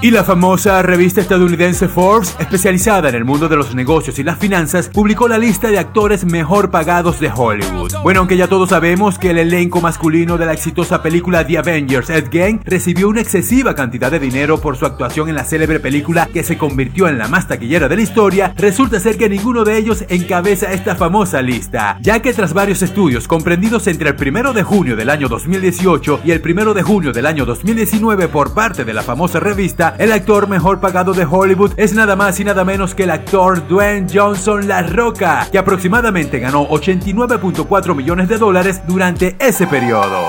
Y la famosa revista estadounidense Forbes, especializada en el mundo de los negocios y las finanzas, publicó la lista de actores mejor pagados de Hollywood. Bueno, aunque ya todos sabemos que el elenco masculino de la exitosa película The Avengers Endgame recibió una excesiva cantidad de dinero por su actuación en la célebre película que se convirtió en la más taquillera de la historia, resulta ser que ninguno de ellos encabeza esta famosa lista, ya que tras varios estudios comprendidos entre el 1 de junio del año 2018 y el 1 de junio del año 2019 por parte de la famosa revista, el actor mejor pagado de Hollywood es nada más y nada menos que el actor Dwayne Johnson La Roca, que aproximadamente ganó 89.4 millones de dólares durante ese periodo.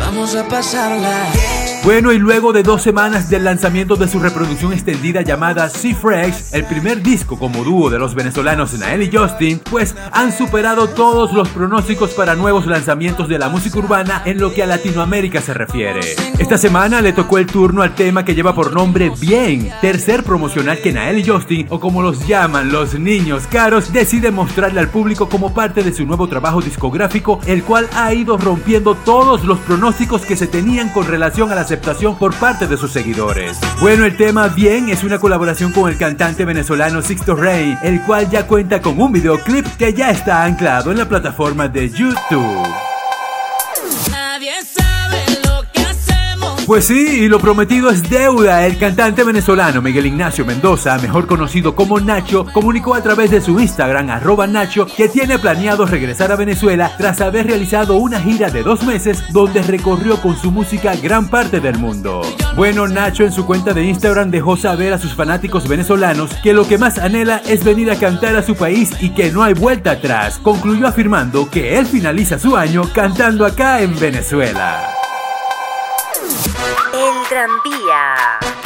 Vamos a pasarla. Bueno, y luego de dos semanas del lanzamiento de su reproducción extendida llamada Sea Fresh, el primer disco como dúo de los venezolanos Nael y Justin, pues han superado todos los pronósticos para nuevos lanzamientos de la música urbana en lo que a Latinoamérica se refiere. Esta semana le tocó el turno al tema que lleva por nombre Bien, tercer promocional que Nael y Justin, o como los llaman los niños caros, decide mostrarle al público como parte de su nuevo trabajo discográfico, el cual ha ido rompiendo todos los pronósticos que se tenían con relación a por parte de sus seguidores. Bueno, el tema Bien es una colaboración con el cantante venezolano Sixto Rey, el cual ya cuenta con un videoclip que ya está anclado en la plataforma de YouTube. Pues sí, y lo prometido es deuda. El cantante venezolano Miguel Ignacio Mendoza, mejor conocido como Nacho, comunicó a través de su Instagram, arroba Nacho, que tiene planeado regresar a Venezuela tras haber realizado una gira de dos meses donde recorrió con su música gran parte del mundo. Bueno, Nacho en su cuenta de Instagram dejó saber a sus fanáticos venezolanos que lo que más anhela es venir a cantar a su país y que no hay vuelta atrás. Concluyó afirmando que él finaliza su año cantando acá en Venezuela. El tranvía.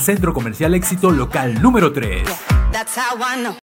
Centro Comercial Éxito Local número 3.